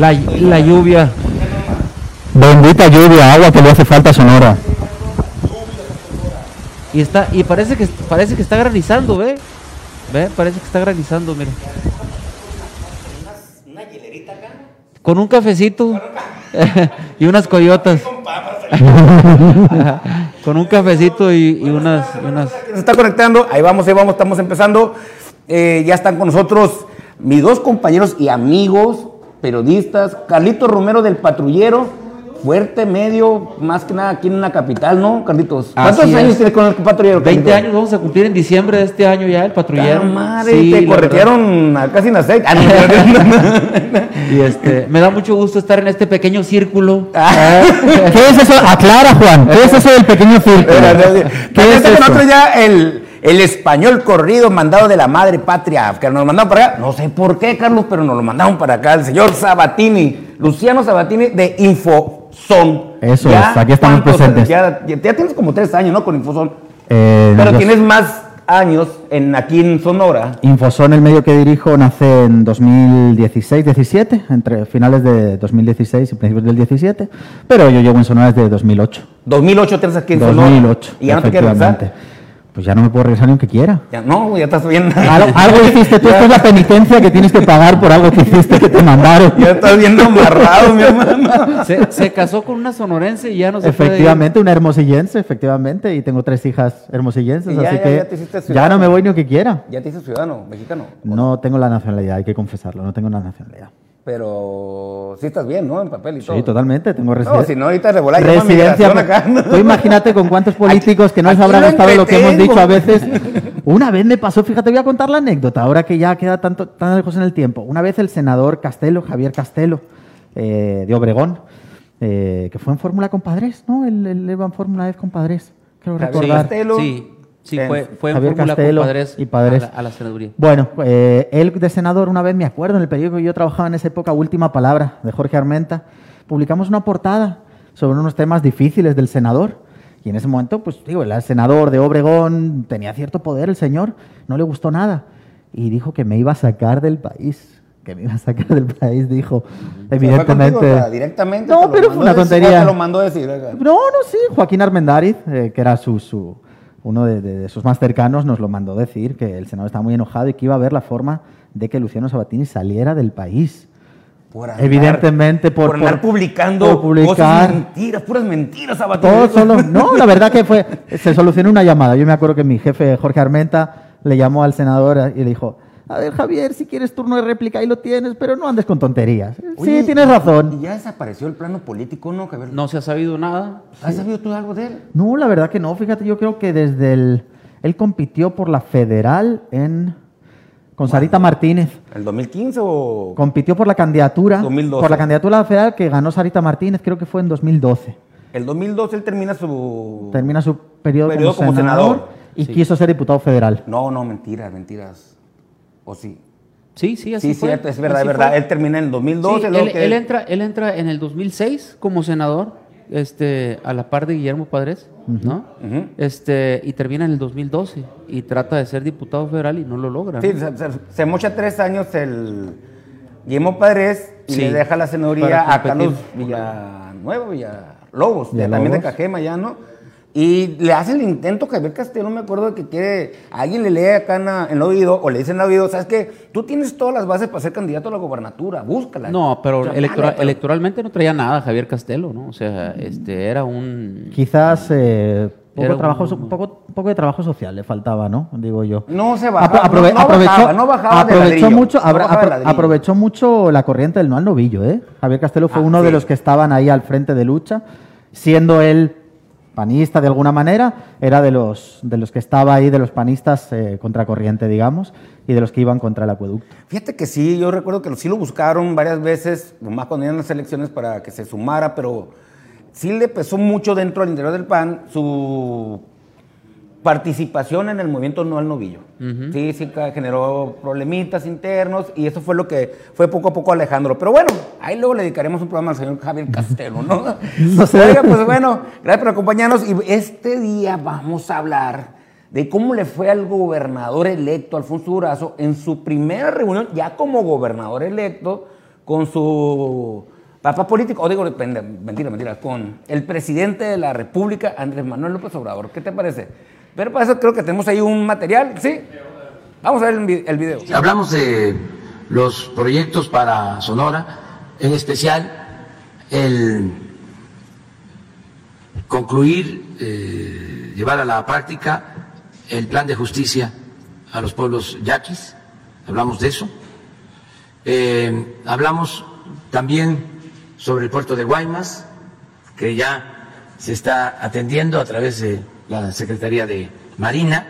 La, la lluvia. Bendita lluvia, agua que le hace falta a Sonora. Y está, y parece que parece que está granizando, ve. Ve, parece que está granizando, mira. Una hielerita acá. Con un cafecito y unas coyotas. Con un cafecito y, y unas, y unas. Se está conectando, ahí vamos, ahí vamos, estamos empezando. Eh, ya están con nosotros mis dos compañeros y amigos, periodistas, Carlitos Romero del Patrullero, fuerte, medio, más que nada aquí en la capital, ¿no, Carlitos? ¿Cuántos Así años es. tienes con el Patrullero? 20 Carlitos? años vamos a cumplir en diciembre de este año ya el patrullero. Ah, madre, Sí, te corretearon a- casi en aceite. Ah, no. Y este, me da mucho gusto estar en este pequeño círculo. Ah. ¿Qué es eso? Aclara, Juan. ¿Qué es eso del pequeño círculo? ¿Qué ¿Qué es eso? nosotros ya el, el español corrido mandado de la madre patria, que nos lo mandaron para acá. No sé por qué, Carlos, pero nos lo mandaron para acá. El señor Sabatini, Luciano Sabatini de Infozón. Eso es, aquí estamos ¿cuántos? presentes. Ya, ya- ya tienes como tres años, ¿no? Con Infozón. Eh, Pero tienes más años en, aquí en Sonora. Infosón, el medio que dirijo, nace en 2016-17, entre finales de 2016 y principios del 17, pero yo llevo en Sonora desde 2008. 2008 tienes aquí en Sonora. 2008, Y ya no te quieres regresar. Pues ya no me puedo regresar ni aunque quiera. Ya, no, ya estás bien. Algo, algo hiciste tú, esto es la penitencia que tienes que pagar por algo que hiciste que te mandaron. Ya estás bien amarrado, mi hermano. Se, se casó con una sonorense y ya no se puede. Efectivamente, una hermosillense, efectivamente, y tengo tres hijas hermosillenses, ya, así ya, que ya te hiciste ya no me voy ni aunque quiera. Ya te hice ciudadano, mexicano. No tengo la nacionalidad, hay que confesarlo, no tengo la nacionalidad. Pero sí estás bien, ¿no? En papel y todo. Sí, totalmente, tengo No, residencia. si no, ahorita llama Residencia. acá. ¿no? Tú imagínate con cuántos políticos que no les aquí habrá lo gustado lo que hemos dicho a veces. Una vez me pasó, fíjate, voy a contar la anécdota, ahora que ya queda tanto, tan lejos en el tiempo. Una vez el senador Castelo, Javier Castelo, eh, de Obregón, eh, que fue en Fórmula con Padres, ¿no? Él, él iba en Fórmula vez con Padres, creo recordar. Castelo. Sí, sí, Eh, fue, fue en Javier Fórmula Castelo con padres y Padres. A, la, a la senaduría. Bueno, eh, él de senador, una vez me acuerdo, en el periódico que yo trabajaba en esa época, Última Palabra, de Jorge Armenta, publicamos una portada sobre unos temas difíciles del senador. Y en ese momento, pues digo, el senador de Obregón tenía cierto poder, el señor, no le gustó nada. Y dijo que me iba a sacar del país. Que me iba a sacar del país, dijo. ¿Se fue Evidentemente. contigo, o sea, directamente. No, pero fue una decir, tontería. Te lo mandó decir. acá. No, no, sí. Joaquín Armendáriz, eh, que era su, su- uno de, de- de sus más cercanos, nos lo mandó decir que el senador estaba muy enojado y que iba a ver la forma de que Luciano Sabatini saliera del país. Por andar- Evidentemente, por- por andar por- publicando por publicar. cosas mentiras, puras mentiras, Sabatini. Todo solo. No, la verdad que fue. Se solucionó una llamada. Yo me acuerdo que mi jefe, Jorge Armenta, le llamó al senador y le dijo. A ver, Javier, si quieres turno de réplica, ahí lo tienes, pero no andes con tonterías. Oye, sí, tienes razón. Y ya desapareció el plano político, ¿no? Javier? No se ha sabido nada. ¿Has sabido tú algo de él? No, la verdad que no. Fíjate, yo creo que desde el. Él compitió por la federal en. Con Sarita Martínez. ¿El 2015 o...? Compitió por la candidatura. 2012. Por la candidatura a la federal que ganó Sarita Martínez, creo que fue en 2012. El 2012 él termina su... Termina su periodo, Periodo como, como senador, senador. y Sí. quiso ser diputado federal. No, no, mentiras, mentiras. ¿O sí? Sí, sí, así Sí, fue. cierto, es verdad, Así es verdad. fue. Él termina en el 2012. Sí, él, que- él entra, él entra en el 2006 como senador, este, a la par de Guillermo Padres, ¿no? Este, y termina en el 2012 y trata de ser diputado federal y no lo logra. Sí, ¿no? se, se- se mocha tres años el Guillermo Padres y Sí, le deja la senaduría a Carlos. Villanueva, Villalobos, de- Villalobos. también de Cajema ya, ¿no? Y le hace el intento Javier Castelo, me acuerdo de que quiere, alguien le lee acá en, la- en el oído o le dice en el oído, ¿sabes qué? Tú tienes todas las bases para ser candidato a la gobernatura, búscala. No, pero O sea, electoral- dale, pero- electoralmente no traía nada Javier Castelo, ¿no? O sea, este, era un... Quizás eh, poco, Era un- trabajo, so- poco, poco de trabajo social le faltaba, ¿no? Digo yo. No se bajaba, Apro- aprove- no, no aprovechó, bajaba, no bajaba de aprovechó ladrillo, mucho, no abra- bajaba de apro- ladrillo. aprovechó mucho la corriente del no al novillo, ¿eh? Javier Castelo fue Ah, uno de los que estaban ahí al frente de lucha, siendo él panista de alguna manera, era de los, de los que estaba ahí, de los panistas eh, contracorriente, digamos, y de los que iban contra el acueducto. Fíjate que sí, yo recuerdo que sí lo buscaron varias veces, nomás cuando iban las elecciones para que se sumara, pero sí le pesó mucho dentro del interior del PAN su participación en el movimiento no al novillo. Sí, sí generó problemitas internos y eso fue lo que fue poco a poco Alejandro. Pero bueno, ahí luego le dedicaremos un programa al señor Javier Castelo, ¿no? No sé. Oiga, pues bueno, gracias por acompañarnos y este día vamos a hablar de cómo le fue al gobernador electo Alfonso Durazo en su primera reunión ya como gobernador electo con su papá político, o digo, mentira, mentira, con el presidente de la República, Andrés Manuel López Obrador. ¿Qué te parece? Pero para eso creo que tenemos ahí un material, ¿sí? Vamos a ver el video. Hablamos de los proyectos para Sonora, en especial el concluir, eh, llevar a la práctica el plan de justicia a los pueblos yaquis, hablamos de eso. Eh, hablamos también sobre el puerto de Guaymas, que ya se está atendiendo a través de la Secretaría de Marina.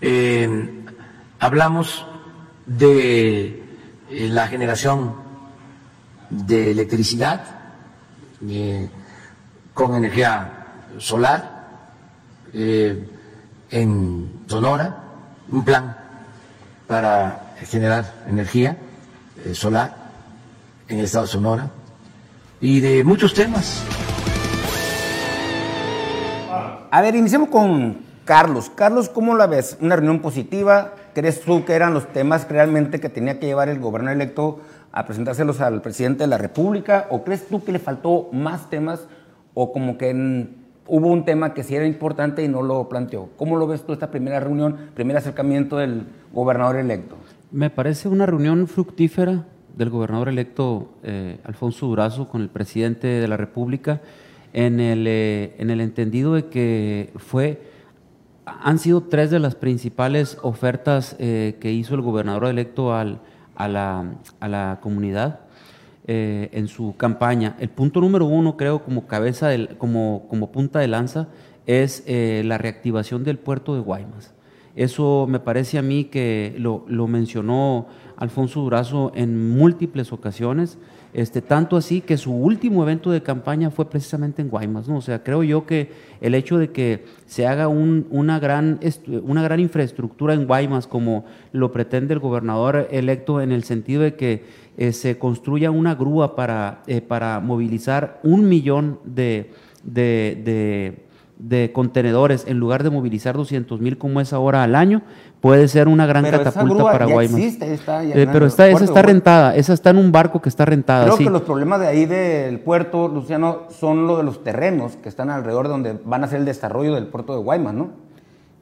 Eh, hablamos de la generación de electricidad con energía solar eh, en Sonora, un plan para generar energía eh, solar en el estado de Sonora y de muchos temas. A ver, iniciemos con Carlos. Carlos, ¿cómo la ves? ¿Una reunión positiva? ¿Crees tú que eran los temas realmente que tenía que llevar el gobernador electo a presentárselos al presidente de la República? ¿O crees tú que le faltó más temas o como que hubo un tema que sí era importante y no lo planteó? ¿Cómo lo ves tú esta primera reunión, primer acercamiento del gobernador electo? Me parece una reunión fructífera del gobernador electo eh, Alfonso Durazo con el presidente de la República en el, eh, en el entendido de que fue han sido tres de las principales ofertas eh, que hizo el gobernador electo al, a la, comunidad eh, en su campaña. El punto número uno, creo, como cabeza, del, como, como punta de lanza, es la reactivación del puerto de Guaymas. Eso me parece a mí que lo mencionó Alfonso Durazo en múltiples ocasiones. Este, tanto así que su último evento de campaña fue precisamente en Guaymas, ¿no? O sea, creo yo que el hecho de que se haga una, gran, una gran infraestructura en Guaymas, como lo pretende el gobernador electo, en el sentido de que eh, se construya una grúa para, eh, movilizar un millón de contenedores en lugar de movilizar 200 mil como es ahora al año, puede ser una gran catapulta para Guaymas. Eh, pero está, esa está rentada, esa está en un barco que está rentada. Creo que los problemas de ahí del puerto, Luciano, son lo de los terrenos que están alrededor de donde van a ser el desarrollo del puerto de Guaymas, ¿no?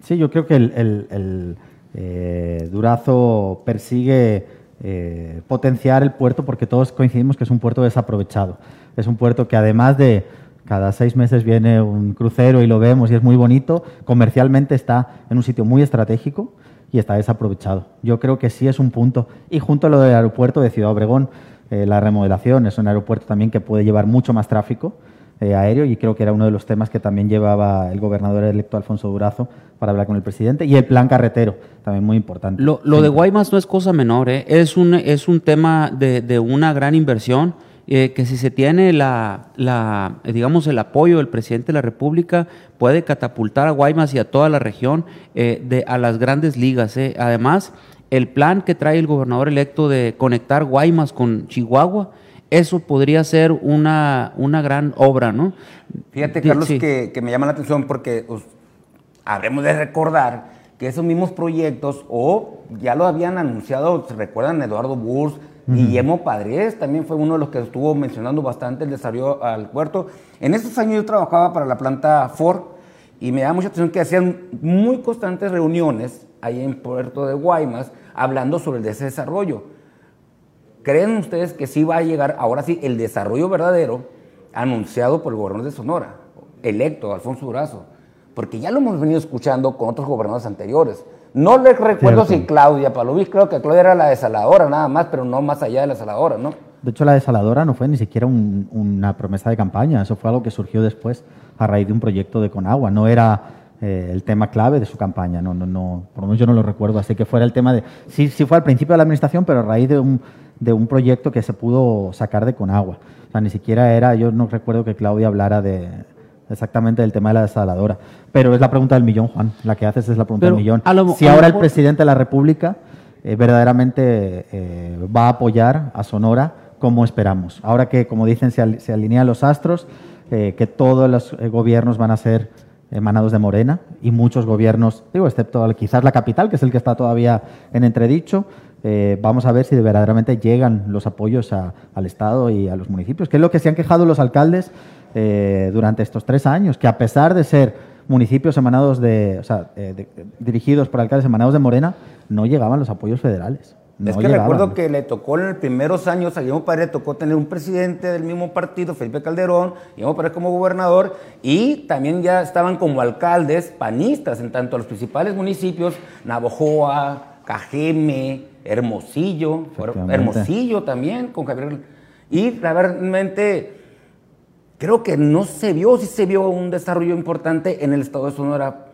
Sí, yo creo que el, eh, Durazo persigue eh, potenciar el puerto porque todos coincidimos que es un puerto desaprovechado. Es un puerto que además de cada seis meses viene un crucero y lo vemos y es muy bonito. Comercialmente está en un sitio muy estratégico y está desaprovechado. Yo creo que sí es un punto. Y junto a lo del aeropuerto de Ciudad Obregón, eh, la remodelación es un aeropuerto también que puede llevar mucho más tráfico eh, aéreo y creo que era uno de los temas que también llevaba el gobernador electo Alfonso Durazo para hablar con el presidente y el plan carretero, también muy importante. Lo, de Guaymas no es cosa menor, ¿eh? es, un, es un tema de, de una gran inversión eh, que si se tiene la, la, digamos, el apoyo del presidente de la República, puede catapultar a Guaymas y a toda la región eh, de, a las grandes ligas. Eh. Además, el plan que trae el gobernador electo de conectar Guaymas con Chihuahua, eso podría ser una, una gran obra, ¿no? Fíjate, Carlos, que, que, me llama la atención porque pues, habremos de recordar que esos mismos proyectos, o ya lo habían anunciado, ¿se recuerdan? Eduardo Burs, Guillermo Padres también fue uno de los que estuvo mencionando bastante el desarrollo al puerto. En esos años yo trabajaba para la planta Ford y me da mucha atención que hacían muy constantes reuniones ahí en Puerto de Guaymas hablando sobre ese desarrollo. ¿Creen ustedes que sí va a llegar ahora sí el desarrollo verdadero anunciado por el gobernador de Sonora, electo Alfonso Durazo? Porque ya lo hemos venido escuchando con otros gobernadores anteriores. No les recuerdo si Claudia Palovis, creo que Claudia era la desaladora nada más, pero no más allá de la desaladora, ¿no? De hecho, la desaladora no fue ni siquiera una promesa de campaña, eso fue algo que surgió después a raíz de un proyecto de Conagua, no era eh, el tema clave de su campaña, no, no, no, por lo menos yo no lo recuerdo, así que fuera el tema de, sí, sí fue al principio de la administración, pero a raíz de un, de un proyecto que se pudo sacar de Conagua. O sea, ni siquiera era, yo no recuerdo que Claudia hablara de, exactamente del tema de la desaladora. Pero es la pregunta del millón, Juan. La que haces es la pregunta del millón. si ahora el presidente de la República eh, verdaderamente eh, va a apoyar a Sonora, como esperamos? Ahora que, como dicen, se, alinean los astros, eh, que todos los gobiernos van a ser emanados de Morena y muchos gobiernos, digo, excepto quizás la capital, que es el que está todavía en entredicho, Eh, vamos a ver si verdaderamente llegan los apoyos a- al Estado y a los municipios, que es lo que se han quejado los alcaldes eh, durante estos tres años, que a pesar de ser municipios emanados de, o sea, eh, de- dirigidos por alcaldes emanados de Morena, no llegaban los apoyos federales. es que llegaban. recuerdo que le tocó en los primeros años a Guillermo Pared, le tocó tener un presidente del mismo partido, Felipe Calderón, Guillermo Pared como gobernador, y también ya estaban como alcaldes panistas en tanto los principales municipios, Navojoa, Cajeme, Hermosillo. Hermosillo también, con Javier. Y realmente creo que no se vio, sí se vio un desarrollo importante en el estado de Sonora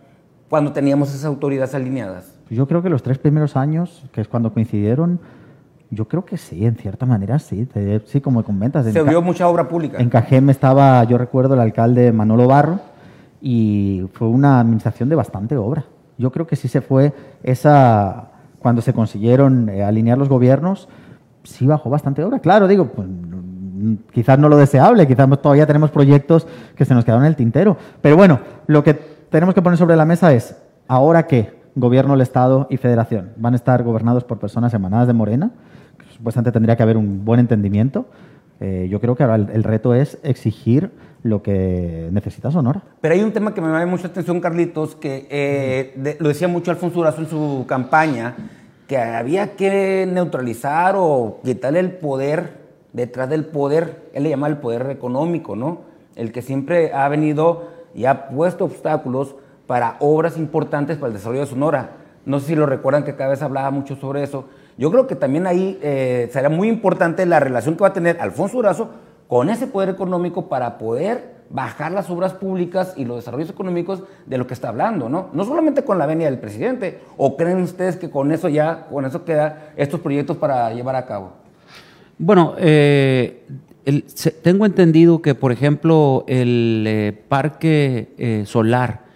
cuando teníamos esas autoridades alineadas. Yo creo que los tres primeros años, que es cuando coincidieron, yo creo que sí, en cierta manera sí. Te- Sí, como comentas. en Se vio mucha obra pública. En Cajeme estaba, yo recuerdo, el alcalde Manolo Barro y fue una administración de bastante obra. Yo creo que sí se fue esa, cuando se consiguieron eh, alinear los gobiernos, sí bajó bastante obra. Claro, digo, pues, quizás no lo deseable, quizás todavía tenemos proyectos que se nos quedaron en el tintero. Pero bueno, lo que tenemos que poner sobre la mesa es, ¿ahora qué? Gobierno, el Estado y Federación. ¿Van a estar gobernados por personas emanadas de Morena? Supuestamente tendría que haber un buen entendimiento. Eh, yo creo que ahora el, reto es exigir lo que necesita Sonora. Pero hay un tema que me llama mucha atención, Carlitos, que eh, lo decía mucho Alfonso Durazo en su campaña, que había que neutralizar o quitarle el poder detrás del poder, él le llama el poder económico, ¿no? El que siempre ha venido y ha puesto obstáculos para obras importantes para el desarrollo de Sonora. No sé si lo recuerdan que cada vez hablaba mucho sobre eso. Yo creo que también ahí eh, será muy importante la relación que va a tener Alfonso Durazo con ese poder económico para poder bajar las obras públicas y los desarrollos económicos de lo que está hablando, ¿no? No solamente con la venia del presidente, o creen ustedes que con eso ya, con eso queda estos proyectos para llevar a cabo. Bueno, eh, el- se- tengo entendido que, por ejemplo, el eh, parque eh, solar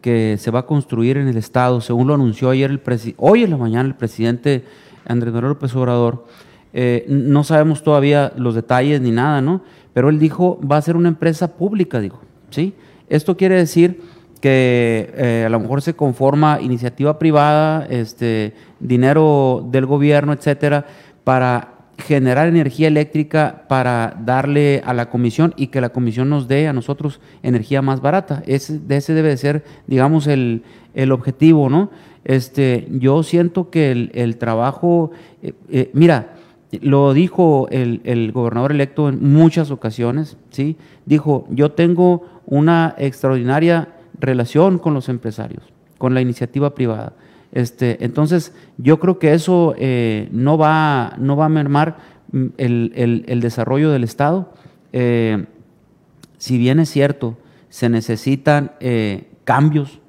que se va a construir en el estado, según lo anunció ayer el hoy en la mañana el presidente Andrés Manuel López Obrador, eh, no sabemos todavía los detalles ni nada, ¿no? Pero él dijo va a ser una empresa pública, dijo, ¿sí? Esto quiere decir que a lo mejor se conforma iniciativa privada, este, dinero del gobierno, etcétera, para generar energía eléctrica para darle a la comisión y que la comisión nos dé a nosotros energía más barata. Ese, ese debe de ser, digamos, el, el objetivo, ¿no? Este, yo siento que el, el trabajo, eh, eh, mira, lo dijo el, el gobernador electo en muchas ocasiones, ¿sí? Dijo, yo tengo una extraordinaria relación con los empresarios, con la iniciativa privada. Este, entonces, yo creo que eso eh, no, va, no va a mermar mm, el, el- el desarrollo del Estado. Eh, si bien es cierto, se necesitan eh, cambios.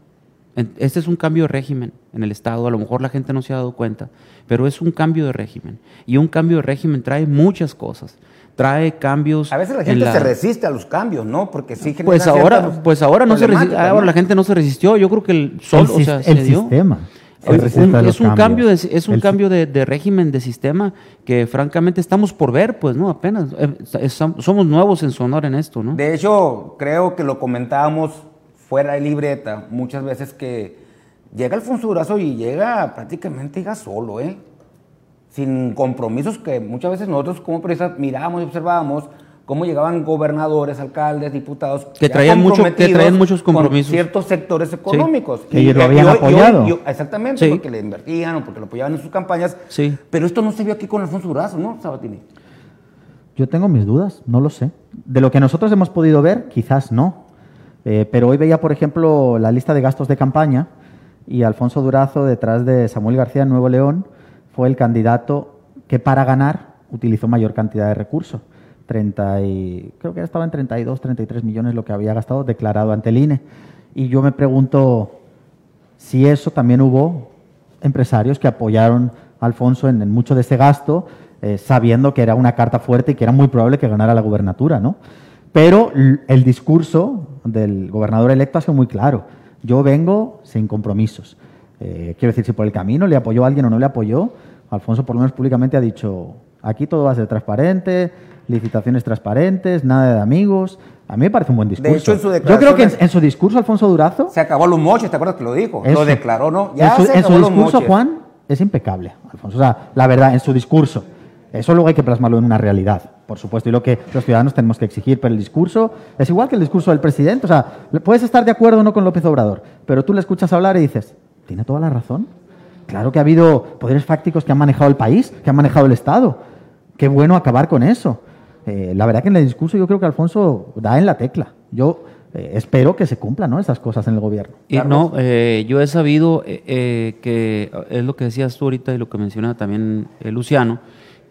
Este es un cambio de régimen en el Estado, a lo mejor la gente no se ha dado cuenta, pero es un cambio de régimen. Y un cambio de régimen trae muchas cosas. Trae cambios. A veces la en gente la- se resiste a los cambios, ¿no? Porque sí Pues ahora, ciertas pues ahora no se resistió, problemáticas, ahora la gente no se resistió. Yo creo que el sol, el o sea, sis- se el dio. Es un, es un cambio de, es un El cambio de, de régimen, de sistema que francamente estamos por ver, pues, ¿no? Apenas. Eh, es- somos nuevos en Sonora en esto, ¿no? De hecho, creo que lo comentábamos fuera de libreta muchas veces que llega Alfonso Durazo y llega prácticamente llega solo, ¿eh? Sin compromisos que muchas veces nosotros como periodistas mirábamos y observábamos cómo llegaban gobernadores, alcaldes, diputados Que traían mucho- que traían muchos con compromisos. ciertos sectores económicos Que ellos lo habían apoyado. exactamente, Sí. porque le invertían o porque lo apoyaban en sus campañas. Sí. Pero esto no se vio aquí con Alfonso Durazo, ¿no, Sabatini? Yo tengo mis dudas, no lo sé. De lo que nosotros hemos podido ver, quizás no. Eh, pero hoy veía, por ejemplo, la lista de gastos de campaña y Alfonso Durazo, detrás de Samuel García en Nuevo León, fue el candidato que para ganar utilizó mayor cantidad de recursos. 30 y, creo que estaba en 32, 33 millones lo que había gastado declarado ante el INE. Y yo me pregunto si eso también hubo empresarios que apoyaron a Alfonso en, en mucho de ese gasto, eh, sabiendo que era una carta fuerte y que era muy probable que ganara la gubernatura, ¿no? Pero el discurso del gobernador electo ha sido muy claro. Yo vengo sin compromisos. Eh, quiero decir, si por el camino le apoyó a alguien o no le apoyó, Alfonso por lo menos públicamente ha dicho, aquí todo va a ser transparente, licitaciones transparentes, nada de amigos. A mí me parece un buen discurso. hecho, en su Yo creo que en, en su discurso, Alfonso Durazo, Se acabó los moches, ¿te acuerdas que lo dijo? Eso. Lo declaró, ¿no? en su, en su acabó los discurso, moches. Juan, es impecable, Alfonso. O sea, la verdad, en su discurso. Eso luego hay que plasmarlo en una realidad, por supuesto, y lo que los ciudadanos tenemos que exigir, pero el discurso es igual que el discurso del presidente. O sea, puedes estar de acuerdo o no con López Obrador, pero tú le escuchas hablar y dices, tiene toda la razón. Claro que ha habido poderes fácticos que han manejado el país, que han manejado el Estado. Qué bueno acabar con eso. Eh, la verdad que en el discurso yo creo que Alfonso da en la tecla. Yo eh, espero que se cumplan ¿no? esas cosas en el gobierno. Y no, eh, yo he sabido que es lo que decías tú ahorita y lo que menciona también Luciano,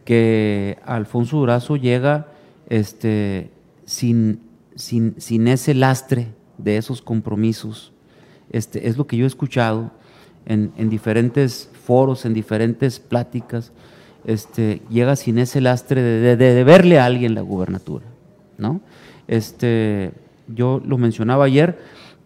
que Alfonso Durazo llega este, sin, sin, sin ese lastre de esos compromisos. Este, es lo que yo he escuchado en, en diferentes foros, en diferentes pláticas este, llega sin ese lastre de, deberle a alguien la gubernatura. ¿no? Este, yo lo mencionaba ayer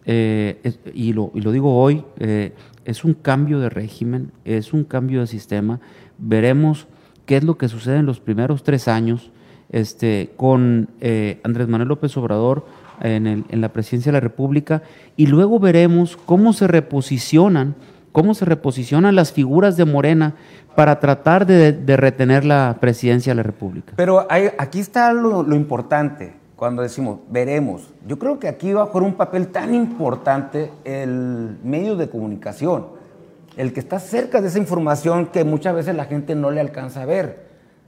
eh, y, lo, digo hoy, eh, es un cambio de régimen, es un cambio de sistema. Veremos qué es lo que sucede en los primeros tres años este, con eh, Andrés Manuel López Obrador en, en la presidencia de la República y luego veremos cómo se reposicionan cómo se reposicionan las figuras de Morena para tratar de, retener la presidencia de la República. Pero aquí está lo, importante cuando decimos veremos. Yo creo que aquí va a jugar un papel tan importante el medio de comunicación, el que está cerca de esa información que muchas veces la gente no le alcanza a ver,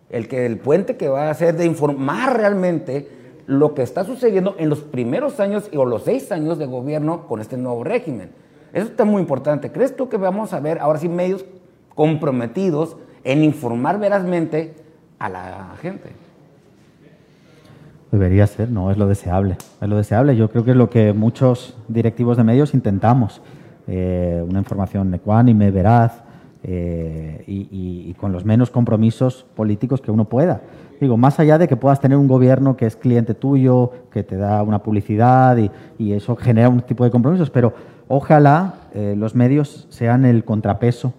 el que el puente que va a hacer de informar realmente lo que está sucediendo en los primeros años o los seis años de gobierno con este nuevo régimen. Eso está muy importante. ¿Crees tú que vamos a ver ahora sí medios comprometidos en informar verazmente a la gente? Debería ser, no, es lo deseable. Es lo deseable. Yo creo que es lo que muchos directivos de medios intentamos. Eh, una información ecuánime, veraz eh, y, con los menos compromisos políticos que uno pueda. Digo, más allá de que puedas tener un gobierno que es cliente tuyo, que te da una publicidad y, y eso genera un tipo de compromisos, pero Ojalá eh, los medios sean el contrapeso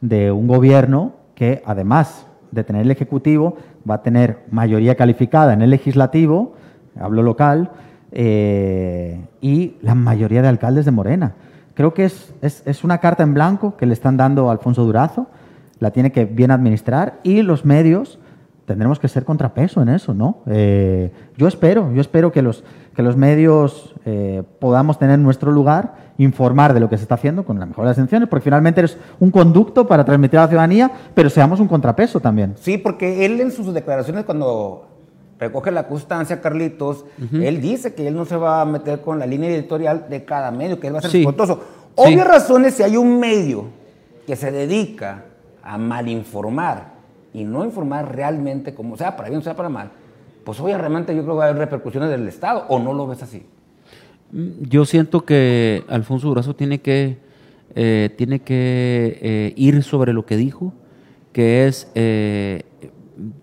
de un gobierno que, además de tener el Ejecutivo, va a tener mayoría calificada en el Legislativo, hablo local, eh, y la mayoría de alcaldes de Morena. Creo que es, es, una carta en blanco que le están dando a Alfonso Durazo, la tiene que bien administrar y los medios tendremos que ser contrapeso en eso, ¿no? Eh, yo espero, yo espero que los, que los medios eh, podamos tener nuestro lugar, informar de lo que se está haciendo con la mejor de las intenciones, porque finalmente eres un conducto para transmitir a la ciudadanía, pero seamos un contrapeso también. Sí, porque él en sus declaraciones cuando recoge la constancia, Carlitos, él dice que él no se va a meter con la línea editorial de cada medio, que él va a ser sí. Obvias razones si hay un medio que se dedica a malinformar y no informar realmente como sea para bien o sea para mal, pues obviamente yo creo que va a haber repercusiones del Estado, ¿o no lo ves así? Mm, yo siento que Alfonso Durazo tiene que, eh, tiene que eh, ir sobre lo que dijo, que es eh,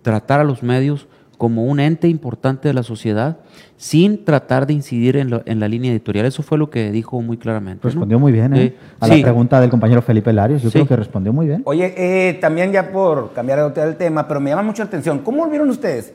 tratar a los medios como un ente importante de la sociedad sin tratar de incidir en, la línea editorial. Eso fue lo que dijo muy claramente. Respondió muy bien ¿eh? a la pregunta del compañero Felipe Larios. Yo creo que respondió muy bien. Oye, eh, también ya por cambiar el tema, pero me llama mucho la atención. ¿Cómo vieron ustedes?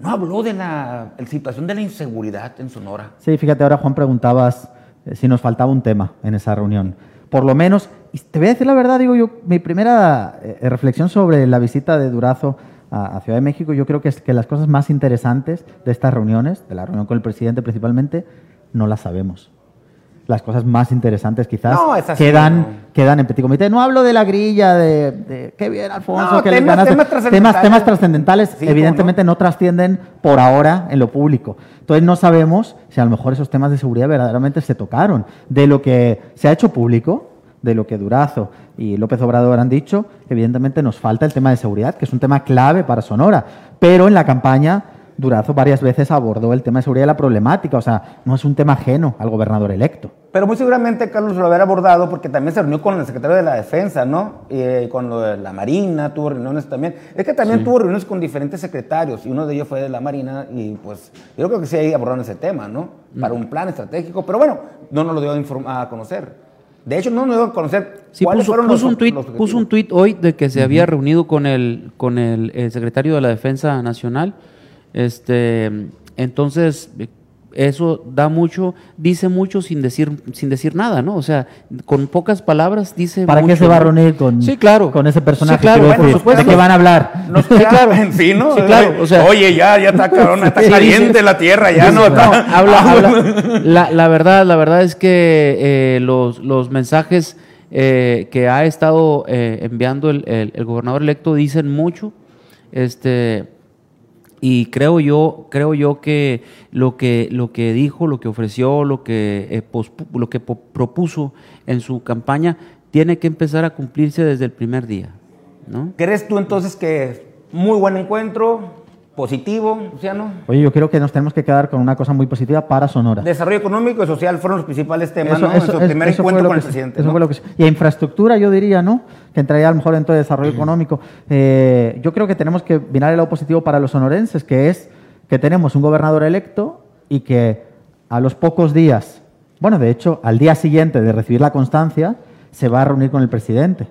No habló de la, situación de la inseguridad en Sonora. Sí, fíjate, ahora Juan preguntabas eh, si nos faltaba un tema en esa reunión. Por lo menos, y te voy a decir la verdad, digo yo, mi primera reflexión sobre la visita de Durazo a, Ciudad de México, yo creo que, es que las cosas más interesantes de estas reuniones, de la reunión con el presidente principalmente, no las sabemos. Las cosas más interesantes quizás quedan, quedan en petit comité. No hablo de la grilla, de, qué bien, Alfonso, que temas, temas, trascendentales, temas, trascendentales evidentemente no. trascienden por ahora en lo público. Entonces no sabemos si a lo mejor esos temas de seguridad verdaderamente se tocaron. De lo que se ha hecho público, de lo que Durazo y López Obrador han dicho, evidentemente nos falta el tema de seguridad, que es un tema clave para Sonora. Pero en la campaña Durazo varias veces abordó el tema de seguridad y la problemática, o sea, no es un tema ajeno al gobernador electo. Pero muy seguramente Carlos lo habrá abordado porque también se reunió con el secretario de la Defensa, ¿no? Y con lo de la Marina, tuvo reuniones también. Es que también tuvo reuniones con diferentes secretarios y uno de ellos fue de la Marina y pues yo creo que sí ahí abordaron ese tema, ¿no? Para un plan estratégico, pero bueno, no nos lo dio a conocer. De hecho, no nos dio a conocer cuáles puso, fueron un tweet, Puso un tuit hoy de que se había reunido con el, con el, secretario de la Defensa Nacional. Este, entonces, eso da mucho, dice mucho sin decir, sin decir nada, ¿no? O sea, con pocas palabras dice ¿Para mucho, qué se va a reunir con, Sí, claro. con ese personaje? Sí, claro, Quiero por decir, supuesto. ¿De qué van a hablar? No Sí, claro. en sí, ¿no? Sí, claro, o sea- Oye, ya, ya está cabrón, está Sí, caliente la tierra, ya no está. habla, habla- la, la verdad, la verdad es que eh, los, los mensajes eh, que ha estado eh, enviando el, el- el gobernador electo dicen mucho. Este, y creo yo, creo yo que lo que lo que dijo, lo que ofreció, lo que eh, pospu- lo que propuso en su campaña tiene que empezar a cumplirse desde el primer día, ¿no? ¿Crees tú entonces que muy buen encuentro, positivo, Luciano? Oye, yo creo que nos tenemos que quedar con una cosa muy positiva para Sonora. Desarrollo económico y social fueron los principales temas, Eso- ¿no? eso- en su primer encuentro con que el se- presidente. eso ¿no? fue lo que y a infraestructura, yo diría, ¿no? Que entraría a lo mejor dentro de desarrollo económico. Eh, yo creo que tenemos que mirar el lado positivo para los sonorenses, que es que tenemos un gobernador electo y que a los pocos días, bueno, de hecho, al día siguiente de recibir la constancia, se va a reunir con el presidente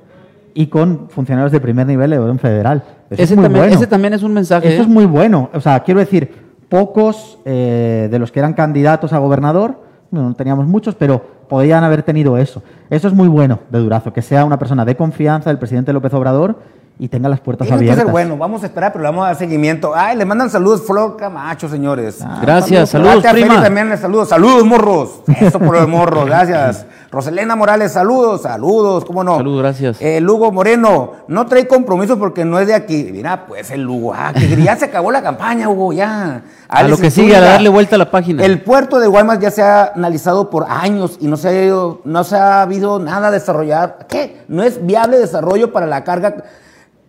y con funcionarios de primer nivel de orden federal. Eso Ese es muy también, bueno. ese también es un mensaje. Eso ¿eh? es muy bueno. O sea, quiero decir, pocos eh, de los que eran candidatos a gobernador, no teníamos muchos, pero podían haber tenido eso. Eso es muy bueno de Durazo, que sea una persona de confianza del presidente López Obrador y tenga las puertas Tiene que abiertas. ser bueno, vamos a esperar, pero le vamos a dar seguimiento. Ay, le mandan saludos Flor Camacho, señores. Gracias, saludos, Katia prima. También le saludos. Saludos, morros. Eso por los morros, gracias. Roselena Morales, saludos, saludos, ¿cómo no? Saludos, gracias. Eh, Lugo Moreno, no trae compromisos porque no es de aquí. Mira, pues el Lugo, ah, que ya se acabó la campaña, Hugo, ya. A Alex lo que sigue, a darle vuelta a la página. El puerto de Guaymas ya se ha analizado por años y no se ha, ido- no se ha habido nada desarrollado. ¿Qué? No es viable desarrollo para la carga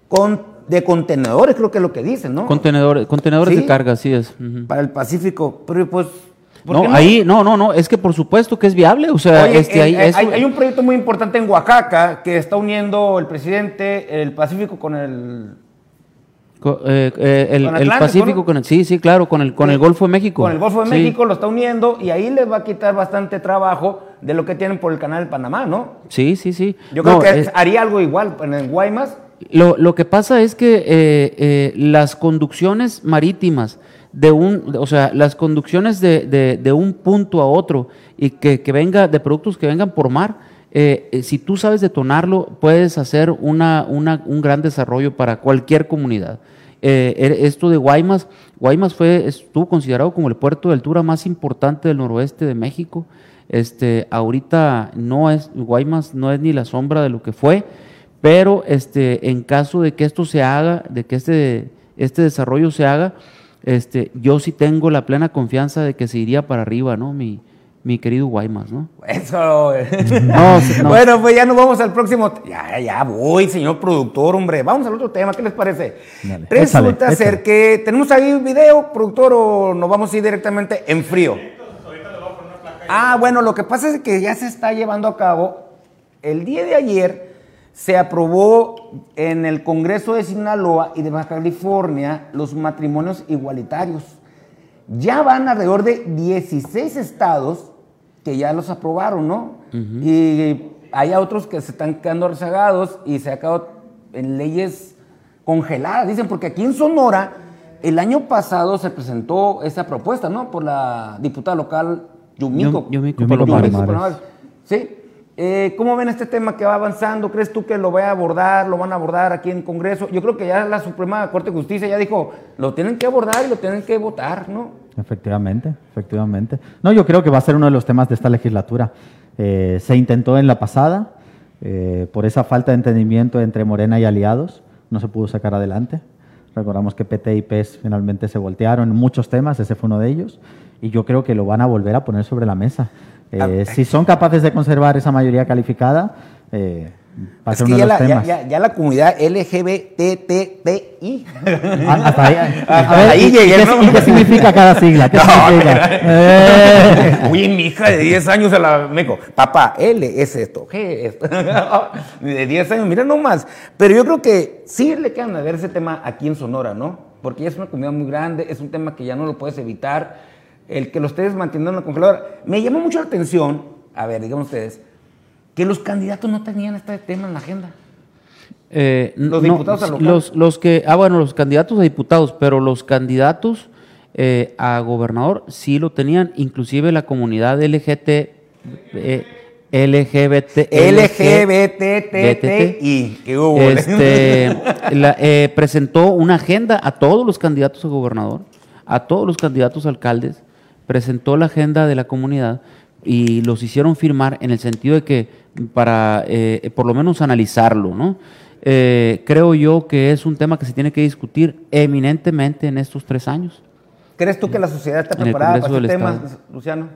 con, de contenedores, creo que es lo que dicen, ¿no? Contenedores, contenedores Sí. de carga, así es. Para el Pacífico. Pero pues. ¿por No, ahí, no, no, no, es que por supuesto que es viable, o sea, Oye, este, eh, ahí, eso- hay, hay un proyecto muy importante en Oaxaca que está uniendo el presidente el Pacífico con el eh, eh, el, con el Atlántico, Pacífico ¿no? con el, sí, sí, claro, con el, con el Golfo de México. con el Golfo de Sí. México lo está uniendo y ahí les va a quitar bastante trabajo de lo que tienen por el canal de Panamá, ¿no? Sí, sí, sí. Yo No, creo que es- haría algo igual en el Guaymas. Lo, lo que pasa es que eh, eh, las conducciones marítimas de un, o sea, las conducciones de, de- de un punto a otro y que, que venga de productos que vengan por mar, eh, si tú sabes detonarlo, puedes hacer una, una- un gran desarrollo para cualquier comunidad. Er- esto de Guaymas, Guaymas fue, estuvo considerado como el puerto de altura más importante del noroeste de México. Este, ahorita no es, Guaymas no es ni la sombra de lo que fue, pero este, en caso de que esto se haga, de que este, este desarrollo se haga, este, yo sí tengo la plena confianza de que se iría para arriba, ¿no? Mi, mi querido Guaymas, ¿no? Eso. No, sí, no. Bueno, pues ya nos vamos al próximo. Ya, ya voy, señor productor, hombre. Vamos al otro tema. ¿Qué les parece? Dale, Resulta échale, ser échale. que tenemos ahí un video, productor, o nos vamos a ir directamente en frío. Ah, bueno, lo que pasa es que ya se está llevando a cabo. El día de ayer se aprobó en el Congreso de Sinaloa y de Baja California los matrimonios igualitarios. Ya van alrededor de 16 estados que ya los aprobaron, ¿no? Y hay otros que se están quedando rezagados y se ha quedado en leyes congeladas, dicen, porque aquí en Sonora el año pasado se presentó esa propuesta, ¿no? Por la diputada local Yumiko. Yum- Yumiko Palomares. Palomares. Sí. Eh, ¿Cómo ven este tema que va avanzando? ¿Crees tú que lo va a abordar, lo van a abordar aquí en Congreso? Yo creo que ya la Suprema Corte de Justicia ya dijo, lo tienen que abordar y lo tienen que votar, ¿no? Efectivamente, efectivamente. No, yo creo que va a ser uno de los temas de esta legislatura. Eh, se intentó en la pasada, eh, por esa falta de entendimiento entre Morena y aliados, no se pudo sacar adelante. Recordamos que PT y PES finalmente se voltearon en muchos temas, ese fue uno de ellos, y yo creo que lo van a volver a poner sobre la mesa. Eh, si son capaces de conservar esa mayoría calificada, eh, va a ser uno ya de los la, ya, temas. ya- ya la comunidad LGBTTI. Ah, Hasta ahí, Hasta a ver, ahí ¿y- llegué, ¿y qué, ¿no? y qué significa cada sigla? ¿Qué No, significa? Eh. Oye, mi hija de 10 años se la me dijo, papá, L es esto, G es esto. de 10 años, mira nomás. Pero yo creo que sí le quedan a ver ese tema aquí en Sonora, ¿no? Porque ya es una comunidad muy grande, es un tema que ya no lo puedes evitar. El que lo estés manteniendo en la congeladora. Me llamó mucho la atención, a ver, digamos ustedes, que los candidatos no tenían este tema en la agenda. Eh, Los no, diputados local. Los, los que, ah, bueno, los candidatos a diputados, pero los candidatos eh, a gobernador, sí lo tenían, inclusive la comunidad LGT, eh, LGBT, LGBTTI. ¿Qué hubo? Este, la- eh, presentó una agenda a todos los candidatos a gobernador, a todos los candidatos a alcaldes, presentó la agenda de la comunidad y los hicieron firmar en el sentido de que para eh, por lo menos analizarlo, ¿no? Eh, creo yo que es un tema que se tiene que discutir eminentemente en estos tres años. ¿Crees tú que la sociedad está preparada para este tema, Estado. Luciano?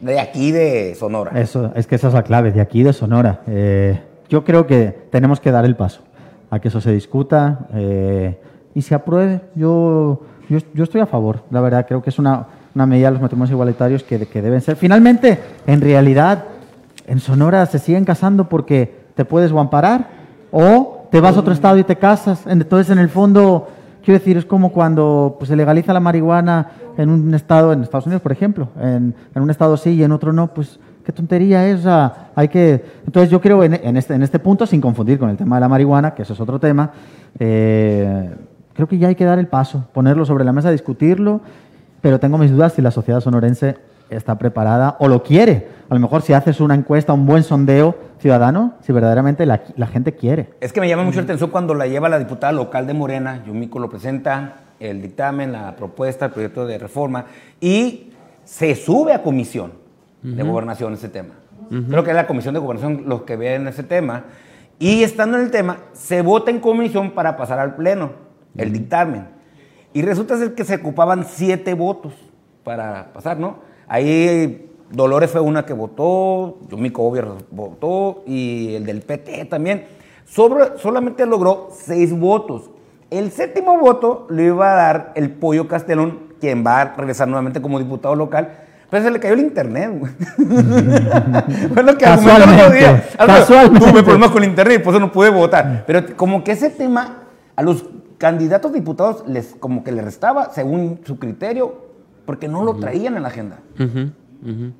De aquí de Sonora. Eso, es que esa es la clave, de aquí de Sonora. Eh, yo creo que tenemos que dar el paso a que eso se discuta eh, y se apruebe. Yo, yo, yo estoy a favor, la verdad, creo que es una, una medida de los matrimonios igualitarios que, que deben ser. Finalmente, en realidad, en Sonora se siguen casando porque te puedes o amparar o te vas a otro estado y te casas. Entonces, en el fondo, quiero decir, es como cuando pues, se legaliza la marihuana en un estado, en Estados Unidos, por ejemplo, en, un estado sí y en otro no, pues qué tontería es. sea, hay que... Entonces, yo creo en, en este, en este punto, sin confundir con el tema de la marihuana, que eso es otro tema, eh, creo que ya hay que dar el paso, ponerlo sobre la mesa, discutirlo, pero tengo mis dudas si la sociedad sonorense está preparada o lo quiere. A lo mejor si haces una encuesta, un buen sondeo ciudadano, si verdaderamente la, la gente quiere. Es que me llama mucho la atención cuando la lleva la diputada local de Morena, Yumiko lo presenta, el dictamen, la propuesta, el proyecto de reforma, y se sube a comisión de gobernación ese tema. Creo que es la comisión de gobernación los que ven ese tema. Y estando en el tema, se vota en comisión para pasar al pleno el dictamen. Y resulta ser que se ocupaban siete votos para pasar, ¿no? Ahí Dolores fue una que votó, Yumiko Obvio votó y el del PT también. Sobre- solamente logró seis votos. El séptimo voto le iba a dar el Pollo Castelón, quien va a regresar nuevamente como diputado local. Pero se le cayó el internet, güey. Fue lo que Casualmente, casualmente. Tuve problemas con el internet por eso no pude votar. Pero como que ese tema a los candidatos diputados les como que les restaba según su criterio porque no lo traían en la agenda. Ujú, ujú.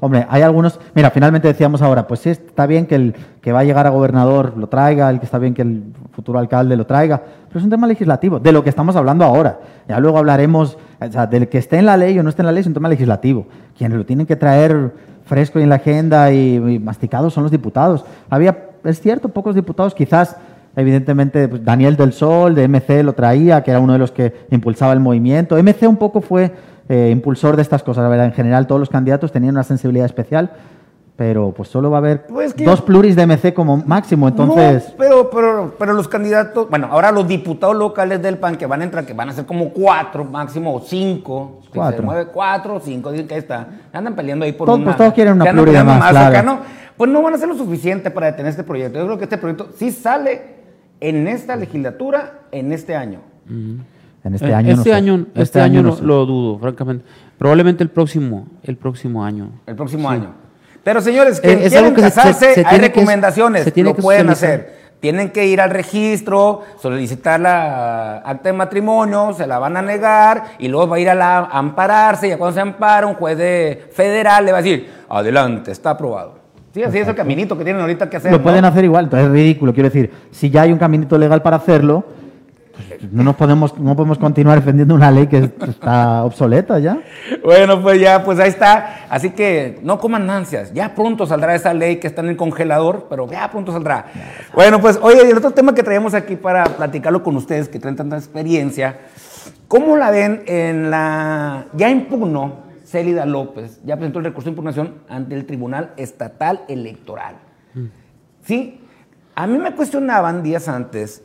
Hombre, hay algunos. Mira, finalmente decíamos ahora, pues sí, está bien que el que va a llegar a gobernador lo traiga, el que está bien que el futuro alcalde lo traiga, pero es un tema legislativo, de lo que estamos hablando ahora. Ya luego hablaremos, o sea, del que esté en la ley o no esté en la ley, es un tema legislativo. Quienes lo tienen que traer fresco y en la agenda y, y masticado son los diputados. Había, es cierto, pocos diputados, quizás. Evidentemente, pues, Daniel del Sol de MC lo traía, que era uno de los que impulsaba el movimiento. MC un poco fue eh, impulsor de estas cosas, la verdad. En general, todos los candidatos tenían una sensibilidad especial, pero pues solo va a haber Pues que- dos pluris de MC como máximo, entonces... No, pero, pero, pero los candidatos, bueno, ahora los diputados locales del PAN que van a entrar, que van a ser como cuatro máximo o cinco. Cuatro. Se mueve cuatro cinco, que está. Andan peleando ahí por Todos- una. pues todos quieren una pluri de más, acá. ¿no? Pues no van a hacer lo suficiente para detener este proyecto. Yo creo que este proyecto sí sale en esta legislatura, en este año. En este Eh, año no este sé. año, este año no lo, dudo, francamente. Probablemente el próximo, el próximo año. El próximo año. Pero señores, que Eh, quieren que se- casarse, se- se hay que- recomendaciones, se tiene lo que pueden hacer. Tienen que ir al registro, solicitar la acta de matrimonio, se la van a negar y luego va a ir a, la, a ampararse. Y ya cuando se ampara, un juez de federal le va a decir, adelante, está aprobado. Sí, así es el caminito que tienen ahorita que hacer. Lo ¿no? pueden hacer igual, entonces es ridículo. Quiero decir, si ya hay un caminito legal para hacerlo, pues, no, nos podemos, no podemos continuar defendiendo una ley que está obsoleta ya. Bueno, pues ya, pues ahí está. Así que no coman ansias. Ya pronto saldrá esa ley que está en el congelador, pero ya pronto saldrá. Bueno, pues oye, el otro tema que traemos aquí para platicarlo con ustedes, que traen tanta experiencia, ¿cómo la ven en la... Ya impugnó Célida López, ya presentó el recurso de impugnación ante el Tribunal Estatal Electoral. Sí, a mí me cuestionaban días antes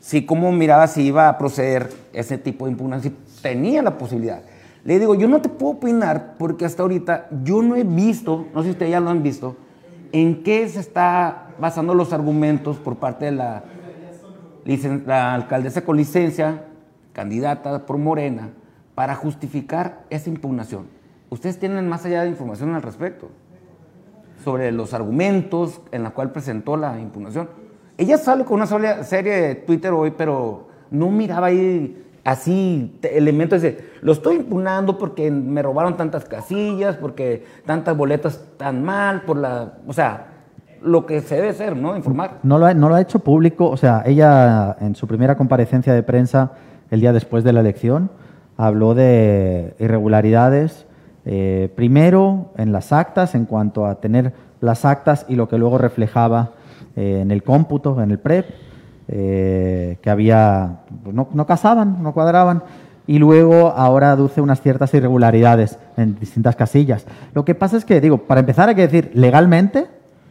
si cómo miraba si iba a proceder ese tipo de impugnación, si tenía la posibilidad. Le digo, yo no te puedo opinar porque hasta ahorita yo no he visto, no sé si ustedes ya lo han visto, en qué se está basando los argumentos por parte de la, la alcaldesa con licencia, candidata por Morena, para justificar esa impugnación. ¿Ustedes tienen más allá de información al respecto? sobre los argumentos en la cual presentó la impugnación. Ella sale con una sola serie de Twitter hoy, pero no miraba ahí así elementos de, lo estoy impugnando porque me robaron tantas casillas, porque tantas boletas tan mal, por la, o sea, lo que se debe hacer, ¿no? Informar. No lo, ha, no lo ha hecho público, o sea, ella en su primera comparecencia de prensa el día después de la elección habló de irregularidades, eh, primero en las actas, en cuanto a tener las actas y lo que luego reflejaba eh, en el cómputo, en el PREP, eh, que había, pues no, no casaban, no cuadraban, y luego ahora aduce unas ciertas irregularidades en distintas casillas. Lo que pasa es que, digo, para empezar hay que decir, legalmente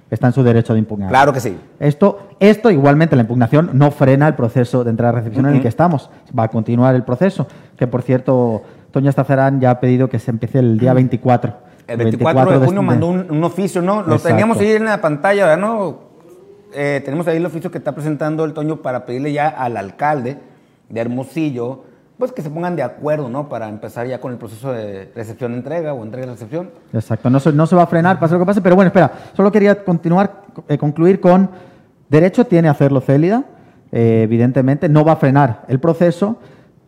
está en su derecho de impugnar. Claro que sí. Esto, esto igualmente, la impugnación no frena el proceso de entrada-recepción en el que estamos. Va a continuar el proceso, que por cierto, Toña Estacerán ya ha pedido que se empiece el día 24. El 24, de junio este- mandó un, un oficio, ¿no? Lo Exacto. teníamos ahí en la pantalla, ¿verdad? ¿no? Eh, tenemos ahí el oficio que está presentando el Toño para pedirle ya al alcalde de Hermosillo, pues que se pongan de acuerdo, ¿no? Para empezar ya con el proceso de recepción-entrega o entrega-recepción. Exacto, no se, no se va a frenar, pase lo que pase, pero bueno, espera, solo quería continuar, eh, concluir con, derecho tiene a hacerlo Célida, eh, evidentemente, no va a frenar el proceso,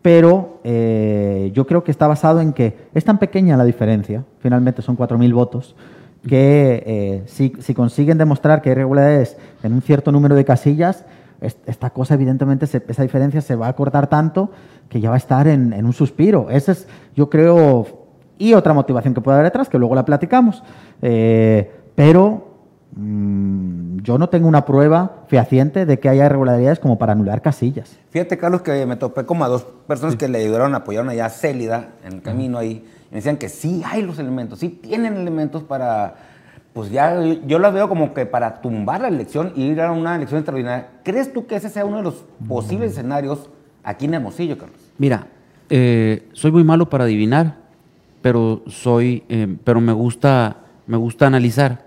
pero eh, yo creo que está basado en que es tan pequeña la diferencia, finalmente son 4.000 votos, que eh, si, si consiguen demostrar que hay irregularidades en un cierto número de casillas, es- esta cosa evidentemente, esa diferencia se va a cortar tanto que ya va a estar en, un suspiro. Ese es, yo creo, y otra motivación que puede haber detrás, que luego la platicamos. Eh, pero mm, yo no tengo una prueba fehaciente de que haya irregularidades como para anular casillas. Fíjate, Carlos, que me topé como a dos personas que le ayudaron, apoyaron allá a Célida en el camino ahí. Y me decían que sí hay los elementos, sí tienen elementos para, pues ya, yo las veo como que para tumbar la elección y ir a una elección extraordinaria. ¿Crees tú que ese sea uno de los posibles escenarios aquí en Hermosillo, Carlos? Mira, eh, soy muy malo para adivinar, pero soy, eh, pero me gusta, me gusta analizar.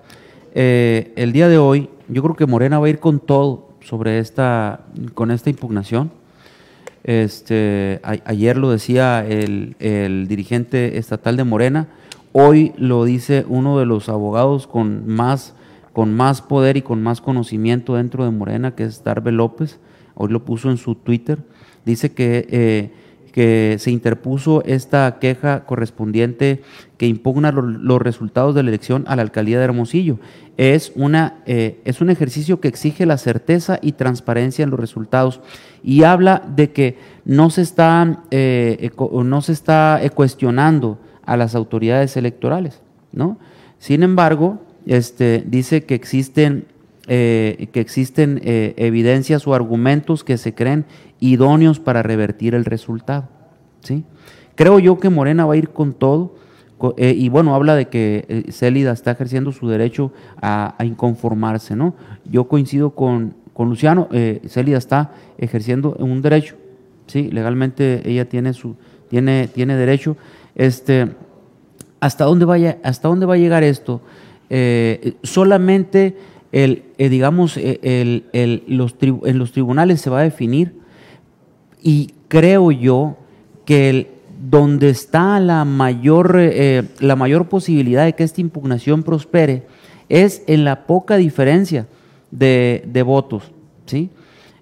Eh, el día de hoy, yo creo que Morena va a ir con todo sobre esta, con esta impugnación. Este, a- ayer lo decía el, dirigente estatal de Morena, hoy lo dice uno de los abogados con más, con más poder y con más conocimiento dentro de Morena, que es Darbe López, hoy lo puso en su Twitter, dice que, eh, que se interpuso esta queja correspondiente que impugna lo- los resultados de la elección a la alcaldía de Hermosillo. Es, una, eh, es un ejercicio que exige la certeza y transparencia en los resultados y habla de que no se está, eh, no se está cuestionando a las autoridades electorales, ¿no? Sin embargo, este, dice que existen, eh, que existen eh, evidencias o argumentos que se creen idóneos para revertir el resultado, ¿sí? Creo yo que Morena va a ir con todo, eh, y bueno, habla de que Célida está ejerciendo su derecho a, a inconformarse, ¿no? Yo coincido con, con Luciano, Célida está ejerciendo un derecho, ¿sí? Legalmente ella tiene, su, tiene, tiene derecho. Este, ¿hasta, dónde vaya, ¿Hasta dónde va a llegar esto? Solamente el, eh, digamos, eh, el- el- los en los tribunales se va a definir y creo yo que el- donde está la mayor, eh, la mayor posibilidad de que esta impugnación prospere es en la poca diferencia de, de votos, ¿sí?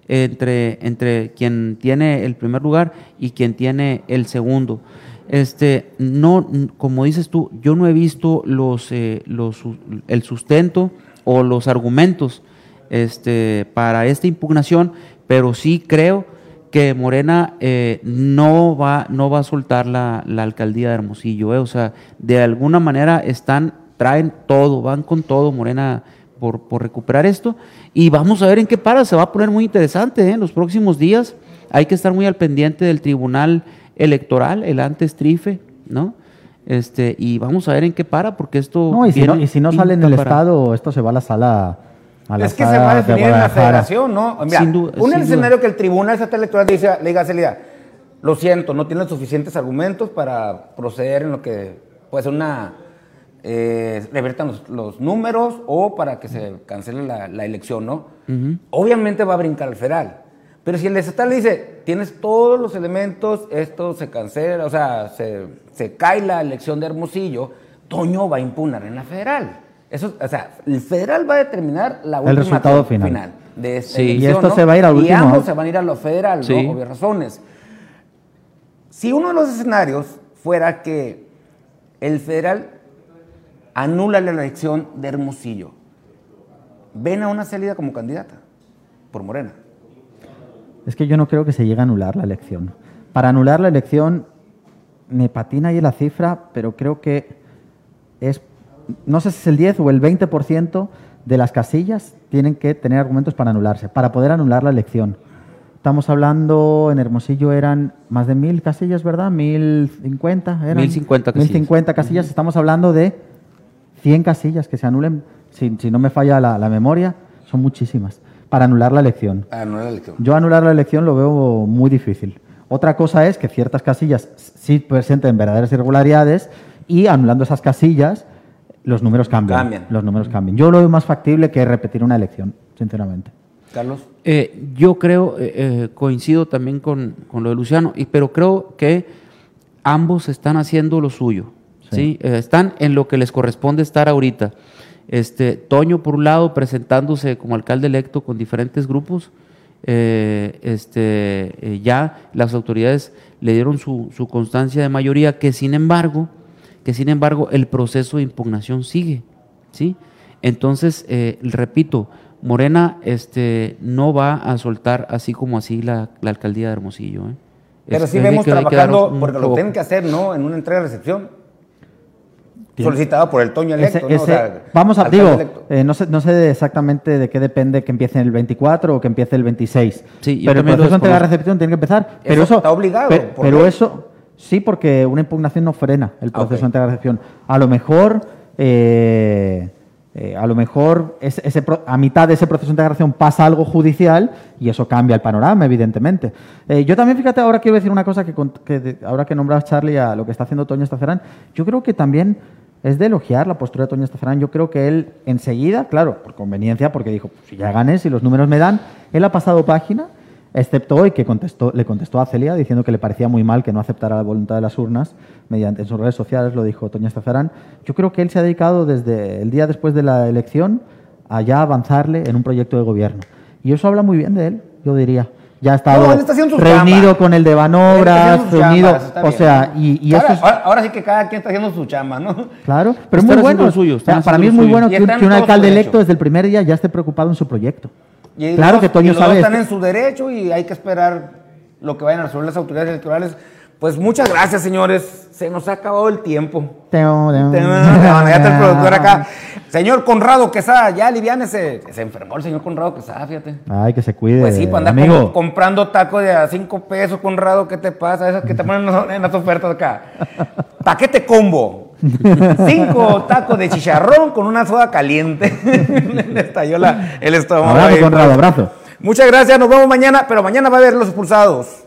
Entre, entre quien tiene el primer lugar y quien tiene el segundo. Este, no, como dices tú, yo no he visto los, eh, los, el sustento o los argumentos este, para esta impugnación, pero sí creo que Morena eh, no, va, no va a soltar la, la alcaldía de Hermosillo. eh. O sea, de alguna manera están, traen todo, van con todo Morena por, por recuperar esto. Y vamos a ver en qué para. Se va a poner muy interesante eh, en los próximos días. Hay que estar muy al pendiente del Tribunal Electoral, el antes trife, ¿no? Este, y vamos a ver en qué para, porque esto. No, y si no, y si no sale en el para- Estado, esto se va a la sala. A la Es que se va a de definir en la federación, ¿no? Mira, Sin duda, un sin escenario que el Tribunal Estatal Electoral dice, le diga a lo siento, no tiene suficientes argumentos para proceder en lo que puede ser una... Eh, revertan los, los números o para que se cancele la, la elección, ¿no? Obviamente va a brincar al federal. Pero si el estatal le dice, tienes todos los elementos, esto se cancela, o sea, se, se cae la elección de Hermosillo, Toño va a impugnar en la federal. Eso, o sea, el federal va a determinar la última resultado toma final. de esta Sí. Y esto ¿no? se va a ir al Y último, ambos ¿no? se van a ir a lo federal, Sí. ¿no? Obvias razones. Si uno de los escenarios fuera que el federal anula la elección de Hermosillo, ven a una salida como candidata por Morena. Es que yo no creo que se llegue a anular la elección. Para anular la elección me patina ahí la cifra, pero creo que es, no sé si es el 10 o el 20% de las casillas tienen que tener argumentos para anularse, para poder anular la elección. Estamos hablando, en Hermosillo eran más de mil casillas, ¿verdad? Mil cincuenta. eran. 1050 casillas. 1050 casillas. Estamos hablando de 100 casillas que se anulen, si, si no me falla la, la memoria, son muchísimas, para anular la elección. Ah, no era la elección. Yo anular la elección lo veo muy difícil. Otra cosa es que ciertas casillas sí presenten verdaderas irregularidades y anulando esas casillas los números cambian. Cambian. Los números cambian. Yo lo veo más factible que repetir una elección, sinceramente. Carlos. Eh, yo creo, eh, eh, coincido también con, con lo de Luciano, y, pero creo que ambos están haciendo lo suyo. Sí. ¿sí? Eh, están en lo que les corresponde estar ahorita. Este, Toño, por un lado, presentándose como alcalde electo con diferentes grupos. eh, este, eh, ya las autoridades le dieron su, su constancia de mayoría, que sin embargo, que sin embargo el proceso de impugnación sigue. ¿sí? Entonces, eh, repito, Morena este, no va a soltar así como así la, la alcaldía de Hermosillo. ¿eh? Pero sí vemos que trabajando, porque lo tienen que hacer, ¿no? En una entrega-recepción. Tiene- Solicitado por el Toño electo, Ese- ¿no? O ese- sea, vamos a, digo, eh, no, sé, no sé exactamente de qué depende que empiece el 24 o que empiece el 26. Sí, yo pero el proceso de entrega desconozco. recepción tiene que empezar. Pero Eso eso, está obligado, Pero, eso, sí, porque una impugnación no frena el Ah, proceso ok. de entrega recepción. A lo mejor, eh, eh, a lo mejor ese, ese pro- a mitad de ese proceso de integración pasa algo judicial y eso cambia el panorama, evidentemente. Eh, yo también, fíjate, ahora quiero decir una cosa que, cont- que de- ahora que nombras Charlie a lo que está haciendo Toño Estacerán, yo creo que también es de elogiar la postura de Toño Estacerán. Yo creo que él enseguida, claro, por conveniencia, porque dijo, "Pues si ya gané, si los números me dan, él ha pasado página, excepto hoy que contestó, le contestó a Celia diciendo que le parecía muy mal que no aceptara la voluntad de las urnas, mediante en sus redes sociales lo dijo Toño Estacerán. Yo creo que él se ha dedicado desde el día después de la elección a ya avanzarle en un proyecto de gobierno. Y eso habla muy bien de él, yo diría. Ya ha estado No, reunido chamba. con el de Banobras, reunido, o sea, y, y ahora, eso es... ahora- ahora sí que cada quien está haciendo su chamba, ¿no? Claro, pero es muy bueno. lo suyo, O sea, están para mí es muy bueno que, que un alcalde electo desde el primer día ya esté preocupado en su proyecto. Y Claro los- que Toño y los dos sabe están en su derecho y hay que esperar lo que vayan a resolver las autoridades electorales. Pues muchas gracias, señores. Se nos ha acabado el tiempo. Teo, teo. ya está el productor acá. Señor Conrado Quesada, ya aliviánese. Se enfermó el señor Conrado Quesada, fíjate. Ay, que se cuide. Pues sí, para andar amigo. com- comprando tacos de a 5 pesos, Conrado, ¿qué te pasa? Esas que te ponen en las- ofertas acá. Paquete combo. Cinco tacos de chicharrón con una soda caliente. Le estalló la- el estómago. Abrazo, ahí, Conrado, pues. abrazo. Muchas gracias, nos vemos mañana, pero mañana va a haber los expulsados.